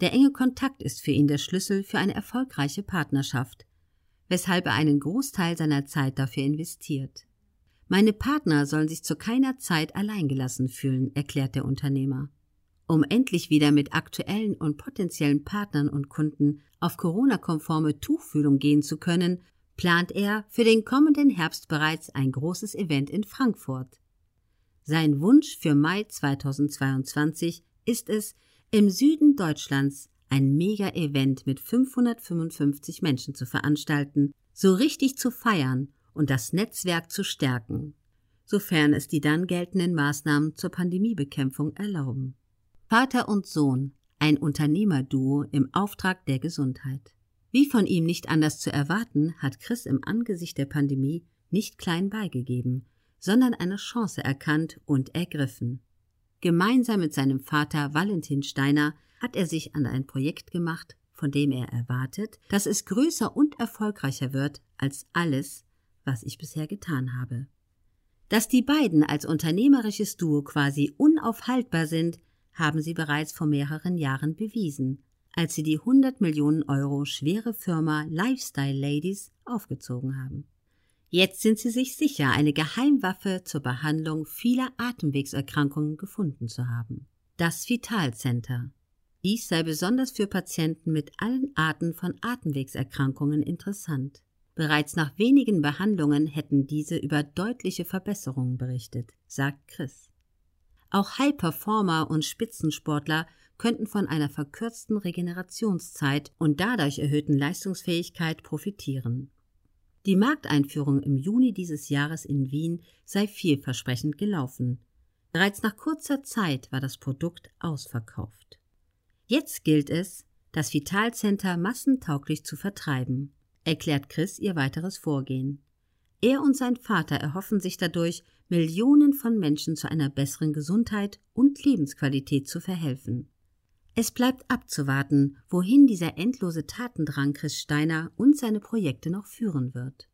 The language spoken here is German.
Der enge Kontakt ist für ihn der Schlüssel für eine erfolgreiche Partnerschaft, weshalb er einen Großteil seiner Zeit dafür investiert. Meine Partner sollen sich zu keiner Zeit alleingelassen fühlen, erklärt der Unternehmer. Um endlich wieder mit aktuellen und potenziellen Partnern und Kunden auf Corona-konforme Tuchfühlung gehen zu können, plant er für den kommenden Herbst bereits ein großes Event in Frankfurt. Sein Wunsch für Mai 2022 ist es, im Süden Deutschlands ein Mega-Event mit 555 Menschen zu veranstalten, so richtig zu feiern und das Netzwerk zu stärken, sofern es die dann geltenden Maßnahmen zur Pandemiebekämpfung erlauben. Vater und Sohn, ein Unternehmerduo im Auftrag der Gesundheit. Wie von ihm nicht anders zu erwarten, hat Chris im Angesicht der Pandemie nicht klein beigegeben, sondern eine Chance erkannt und ergriffen. Gemeinsam mit seinem Vater Valentin Steiner hat er sich an ein Projekt gemacht, von dem er erwartet, dass es größer und erfolgreicher wird als alles, was ich bisher getan habe. Dass die beiden als unternehmerisches Duo quasi unaufhaltbar sind, haben sie bereits vor mehreren Jahren bewiesen, als sie die 100 Millionen Euro schwere Firma Lifestyle Ladies aufgezogen haben. Jetzt sind sie sich sicher, eine Geheimwaffe zur Behandlung vieler Atemwegserkrankungen gefunden zu haben. Das Vital Center. Dies sei besonders für Patienten mit allen Arten von Atemwegserkrankungen interessant. Bereits nach wenigen Behandlungen hätten diese über deutliche Verbesserungen berichtet, sagt Chris. Auch High-Performer und Spitzensportler könnten von einer verkürzten Regenerationszeit und dadurch erhöhten Leistungsfähigkeit profitieren. Die Markteinführung im Juni dieses Jahres in Wien sei vielversprechend gelaufen. Bereits nach kurzer Zeit war das Produkt ausverkauft. Jetzt gilt es, das Vitalcenter massentauglich zu vertreiben, erklärt Chris ihr weiteres Vorgehen. Er und sein Vater erhoffen sich dadurch, Millionen von Menschen zu einer besseren Gesundheit und Lebensqualität zu verhelfen. Es bleibt abzuwarten, wohin dieser endlose Tatendrang Chris Steiner und seine Projekte noch führen wird.